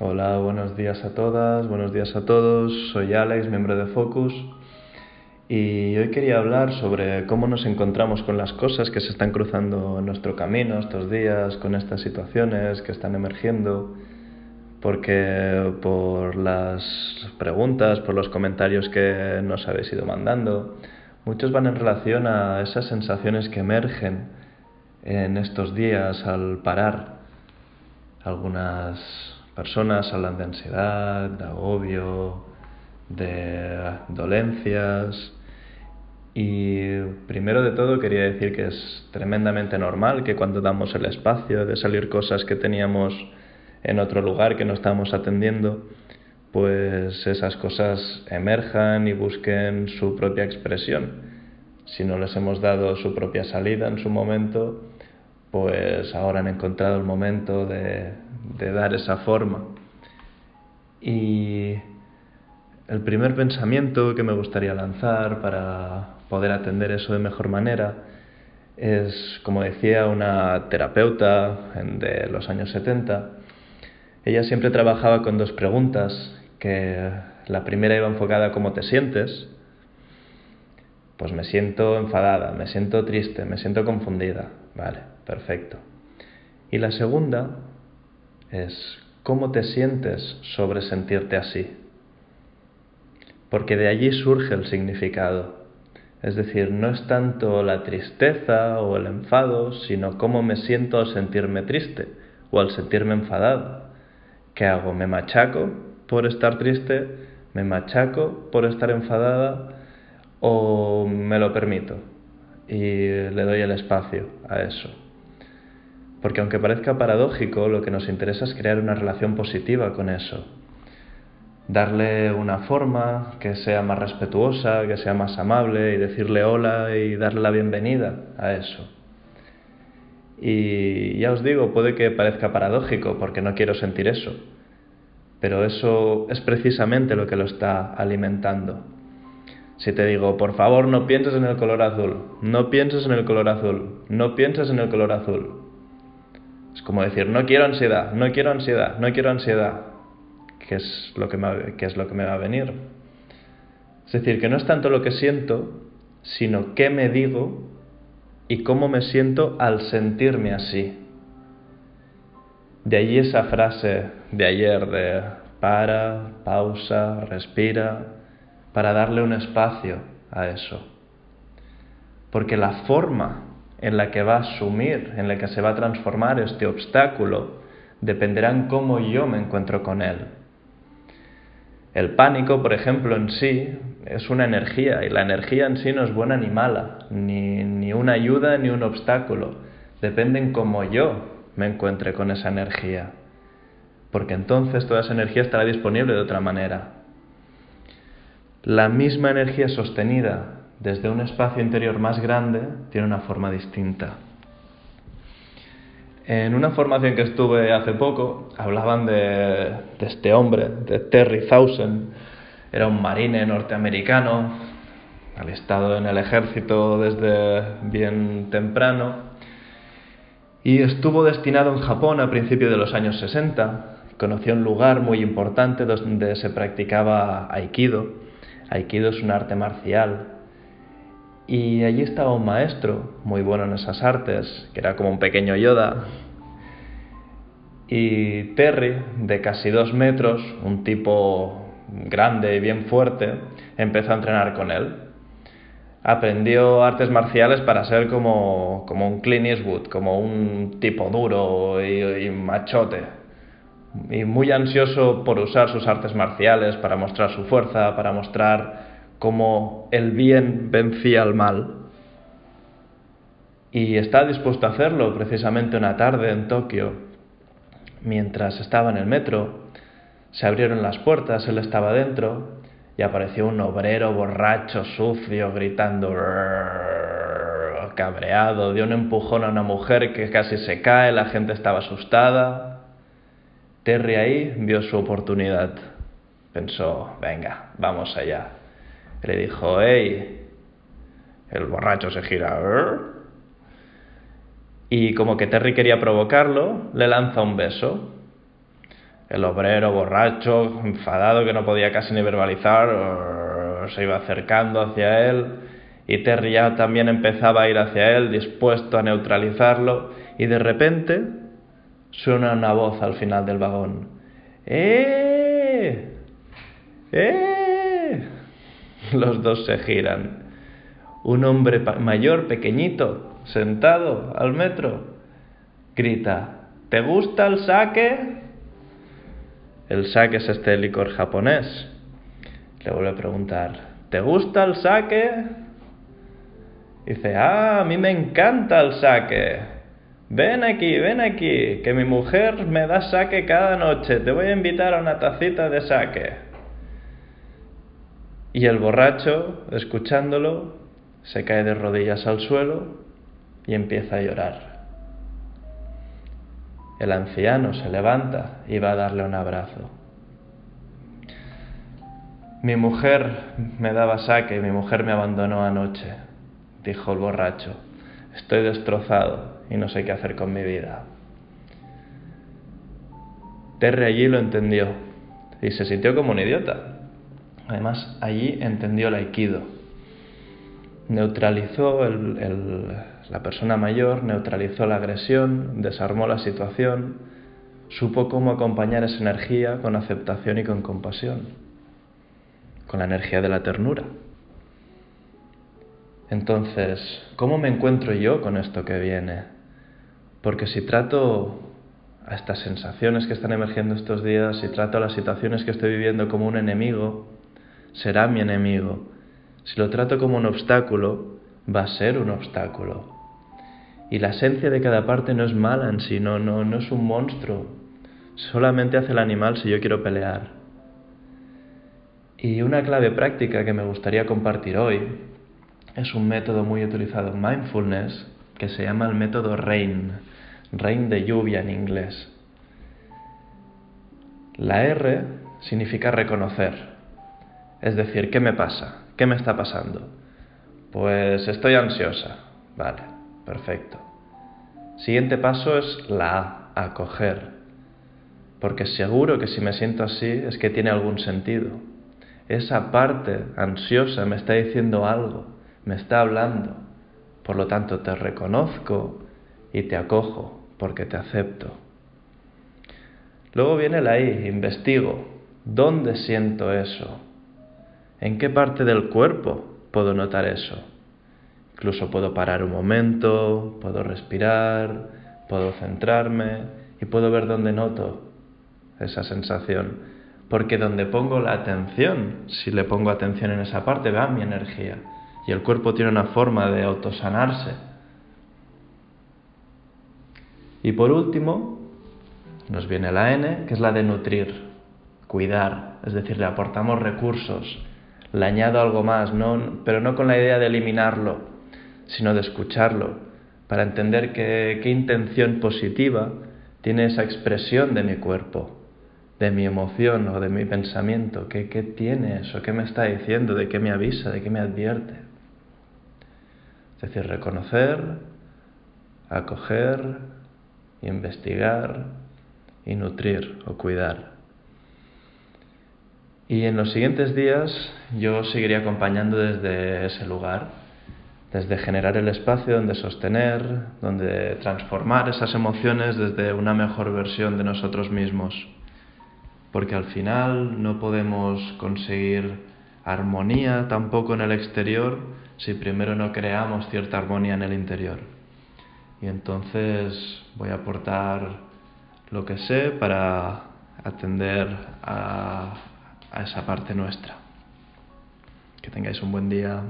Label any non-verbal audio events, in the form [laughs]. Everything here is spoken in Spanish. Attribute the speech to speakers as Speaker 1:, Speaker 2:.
Speaker 1: Hola, buenos días a todas, buenos días a todos. Soy Alex, miembro de Focus, y hoy quería hablar sobre cómo nos encontramos con las cosas que se están cruzando en nuestro camino estos días, con estas situaciones que están emergiendo, porque por las preguntas, por los comentarios que nos habéis ido mandando, muchos van en relación a esas sensaciones que emergen en estos días al parar. Algunas personas hablan de ansiedad, de agobio, de dolencias. Y primero de todo quería decir que es tremendamente normal que cuando damos el espacio de salir cosas que teníamos en otro lugar que no estábamos atendiendo, pues esas cosas emerjan y busquen su propia expresión. Si no les hemos dado su propia salida en su momento, pues ahora han encontrado el momento de, de dar esa forma. Y el primer pensamiento que me gustaría lanzar para poder atender eso de mejor manera es, como decía una terapeuta de los años 70, ella siempre trabajaba con dos preguntas, que la primera iba enfocada a cómo te sientes, pues me siento enfadada, me siento triste, me siento confundida, vale, perfecto. Y la segunda es cómo te sientes sobre sentirte así. Porque de allí surge el significado. Es decir, no es tanto la tristeza o el enfado, sino cómo me siento al sentirme triste o al sentirme enfadado. ¿Qué hago? ¿Me machaco por estar triste? ¿Me machaco por estar enfadada? ¿O me lo permito? Y le doy el espacio a eso. Porque aunque parezca paradójico, lo que nos interesa es crear una relación positiva con eso. Darle una forma que sea más respetuosa, que sea más amable y decirle hola y darle la bienvenida a eso. Y ya os digo, puede que parezca paradójico porque no quiero sentir eso, pero eso es precisamente lo que lo está alimentando. Si te digo, por favor no pienses en el color azul, no pienses en el color azul, no pienses en el color azul, es como decir, no quiero ansiedad, no quiero ansiedad, no quiero ansiedad. ¿Qué es lo que me, es lo que me va a venir? Es decir, que no es tanto lo que siento, sino qué me digo y cómo me siento al sentirme así. De allí esa frase de ayer de para, pausa, respira, para darle un espacio a eso. Porque la forma en la que va a asumir, en la que se va a transformar este obstáculo, dependerá en cómo yo me encuentro con él. El pánico, por ejemplo, en sí es una energía y la energía en sí no es buena ni mala, ni, ni una ayuda ni un obstáculo. Depende en cómo yo me encuentre con esa energía, porque entonces toda esa energía estará disponible de otra manera. La misma energía sostenida desde un espacio interior más grande tiene una forma distinta. En una formación que estuve hace poco, hablaban de, este hombre, de Terry Thousand. Era un marine norteamericano, alistado en el ejército desde bien temprano, y estuvo destinado en Japón a principios de los años 60. Conoció un lugar muy importante donde se practicaba aikido. Aikido es un arte marcial y allí estaba un maestro muy bueno en esas artes, que era como un pequeño Yoda. Y Terry, de casi dos metros, un tipo grande y bien fuerte, empezó a entrenar con él. Aprendió artes marciales para ser como, como un Clint Eastwood, como un tipo duro y, y machote. Y muy ansioso por usar sus artes marciales para mostrar su fuerza, para mostrar como el bien vencía al mal. Y está dispuesto a hacerlo precisamente una tarde en Tokio. Mientras estaba en el metro, se abrieron las puertas, él estaba dentro y apareció un obrero borracho, sucio, gritando, cabreado, dio un empujón a una mujer que casi se cae, la gente estaba asustada. Terry ahí vio su oportunidad. Pensó, venga, vamos allá le dijo, hey, el borracho se gira. Y como que Terry quería provocarlo, le lanza un beso. El obrero borracho, enfadado, que no podía casi ni verbalizar, se iba acercando hacia él y Terry ya también empezaba a ir hacia él, dispuesto a neutralizarlo, y de repente suena una voz al final del vagón. ¡Eh! ¡Eh! [laughs] Los dos se giran. Un hombre mayor, pequeñito, sentado al metro, grita, ¿te gusta el sake? El sake es este licor japonés. Le vuelve a preguntar, ¿te gusta el sake? Dice, ah, a mí me encanta el sake. Ven aquí, ven aquí, que mi mujer me da sake cada noche. Te voy a invitar a una tacita de sake. Y el borracho, escuchándolo, se cae de rodillas al suelo y empieza a llorar. El anciano se levanta y va a darle un abrazo. Mi mujer me daba saque, mi mujer me abandonó anoche, dijo el borracho. Estoy destrozado y no sé qué hacer con mi vida. Terry allí lo entendió y se sintió como un idiota. Además, allí entendió el aikido. Neutralizó la persona mayor, neutralizó la agresión, desarmó la situación, supo cómo acompañar esa energía con aceptación y con compasión con la energía de la ternura. Entonces, ¿cómo me encuentro yo con esto que viene? Porque si trato a estas sensaciones que están emergiendo estos días, si trato a las situaciones que estoy viviendo como un enemigo, será mi enemigo. Si lo trato como un obstáculo, va a ser un obstáculo. Y la esencia de cada parte no es mala en sí, no, no, no es un monstruo. Solamente hace el animal si yo quiero pelear. Y una clave práctica que me gustaría compartir hoy es un método muy utilizado en mindfulness que se llama el método RAIN, RAIN de lluvia en inglés. La R significa reconocer, es decir, ¿qué me pasa? ¿Qué me está pasando? Pues estoy ansiosa. Vale, perfecto. Siguiente paso es la A, acoger, porque seguro que si me siento así es que tiene algún sentido esa parte ansiosa me está diciendo algo, me está hablando. Por lo tanto, te reconozco y te acojo porque te acepto. Luego viene la I, investigo. ¿Dónde siento eso? ¿En qué parte del cuerpo puedo notar eso? Incluso puedo parar un momento, puedo respirar, puedo centrarme y puedo ver dónde noto esa sensación porque donde pongo la atención, si le pongo atención en esa parte, va mi energía. Y el cuerpo tiene una forma de autosanarse. Y por último, nos viene la N, que es la de nutrir, cuidar, es decir, le aportamos recursos, le añado algo más, no, pero no con la idea de eliminarlo, sino de escucharlo, para entender qué intención positiva tiene esa expresión de mi cuerpo de mi emoción o de mi pensamiento. ¿Qué, ¿Qué tiene eso? ¿Qué me está diciendo? ¿De qué me avisa? ¿De qué me advierte? Es decir, reconocer, acoger, investigar y nutrir o cuidar. Y en los siguientes días yo seguiría acompañando desde ese lugar, desde generar el espacio donde sostener, donde transformar esas emociones desde una mejor versión de nosotros mismos porque al final no podemos conseguir armonía tampoco en el exterior si primero no creamos cierta armonía en el interior. Y entonces voy a aportar lo que sé para atender a, a esa parte nuestra. Que tengáis un buen día.